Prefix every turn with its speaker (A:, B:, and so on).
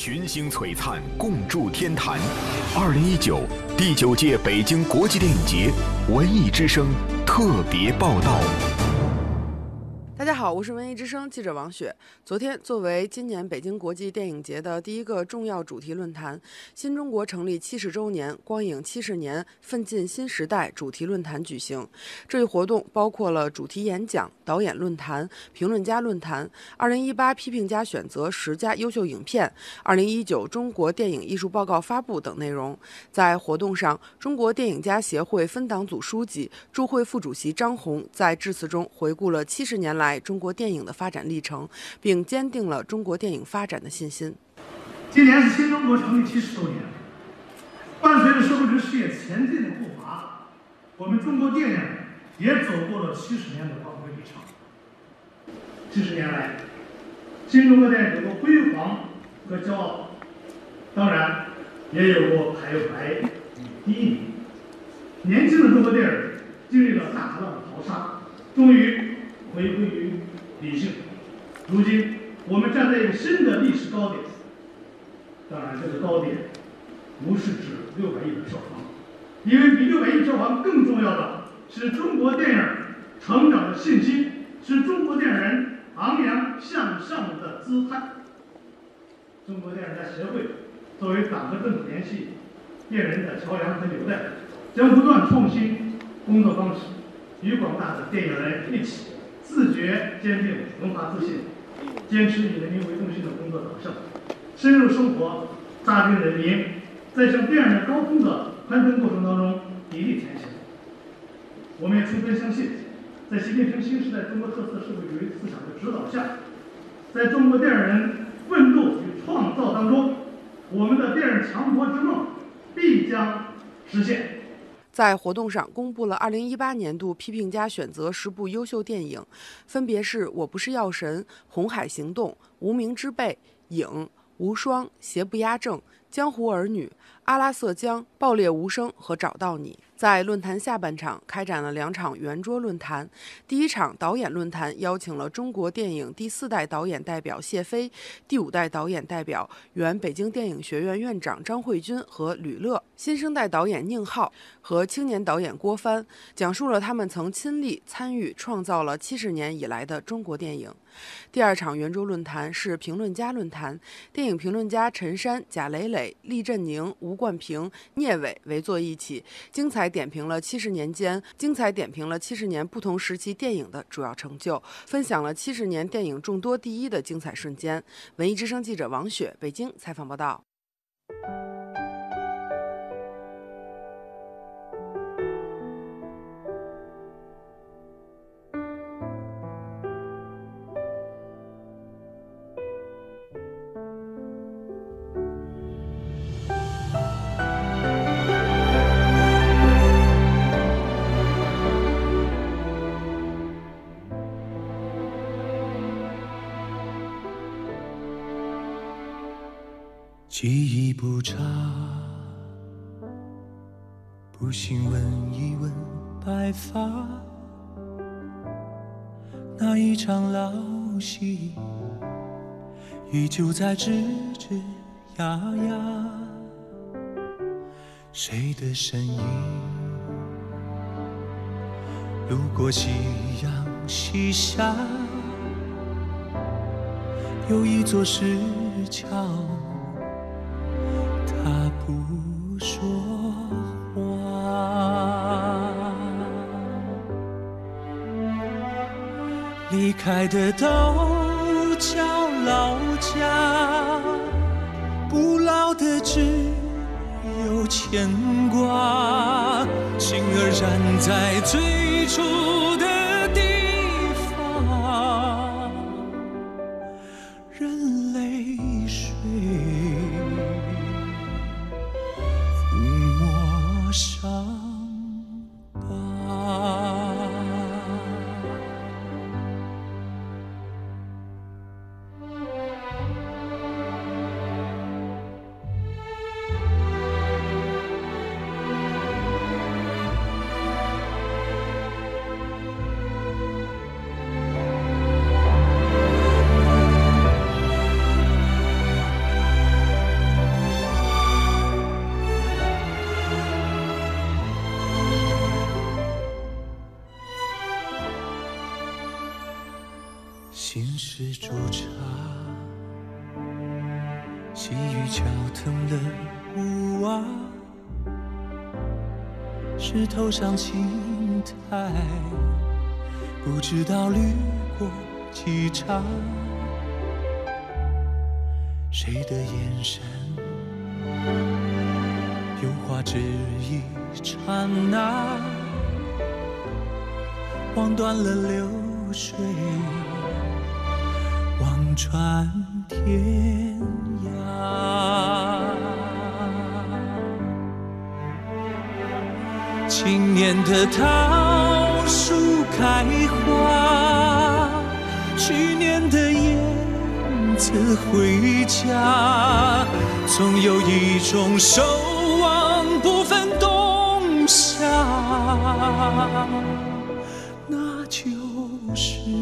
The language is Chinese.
A: 群星璀璨，共筑天坛。二零一九第九届北京国际电影节文艺之声特别报道。
B: 大家好，我是文艺之声记者王雪。昨天，作为今年北京国际电影节的第一个重要主题论坛——新中国成立七十周年光影七十年奋进新时代主题论坛举行。这一活动包括了主题演讲、导演论坛、评论家论坛、二零一八批评家选择十佳优秀影片、二零一九中国电影艺术报告发布等内容。在活动上，中国电影家协会分党组书记、驻会副主席张宏在致辞中回顾了七十年来。中国电影的发展历程，并坚定了中国电影发展的信心。
C: 今年是新中国成立七十周年，伴随着社会主义事业前进的步伐，我们中国电影也走过了七十年的光辉历程。七十年来，新中国电影有过辉煌和骄傲，当然也有过徘徊与低迷。年轻的中国电影经历了大浪淘沙，终于。回归于理性。如今，我们站在一个新的历史高点。当然，这个高点不是指六百亿的票房，因为比六百亿票房更重要的是中国电影成长的信心，是中国电影人昂扬向上的姿态。中国电影家协会作为党和政府联系电影人的桥梁和纽带，将不断创新工作方式，与广大的电影人一起。自觉、坚定、文化自信，坚持以人民为中心的工作导向，深入生活，扎根人民，在向电影的高峰的攀登过程当中砥砺前行。我们也充分相信，在习近平新时代中国特色社会主义思想的指导下，在中国电影人奋斗与创造当中，我们的电影强国之梦必将实现。
B: 在活动上公布了2018年度批评家选择十部优秀电影，分别是《我不是药神》《红海行动》《无名之辈》《影》《无双》《邪不压正》《江湖儿女》《阿拉瑟江》《爆裂无声》和《找到你》。在论坛下半场开展了两场圆桌论坛。第一场导演论坛邀请了中国电影第四代导演代表谢飞、第五代导演代表原北京电影学院院长张慧君和吕乐，新生代导演宁浩和青年导演郭帆，讲述了他们曾亲历、参与创造了七十年以来的中国电影。第二场圆桌论坛是评论家论坛，电影评论家陈山、贾磊磊、厉振宁、吴冠平、聂伟围坐一起，精彩。点评了七十年间精彩点评了七十年不同时期电影的主要成就，分享了七十年电影众多第一的精彩瞬间。文艺之声记者王雪北京采访报道。
D: 记忆不差，不信问一问白发，那一场老戏依旧在吱吱呀呀，谁的身影路过夕阳西下，有一座石桥。不说话，离开的都叫老家，不老的只有牵挂，心儿燃在最初的。多少心事煮茶，细雨敲疼了屋瓦，石头上青苔，不知道滤过几茬。谁的眼神，有话只一刹那，望断了流水。望穿天涯。今年的桃树开花，去年的燕子回家，总有一种守望不分冬夏，那就是。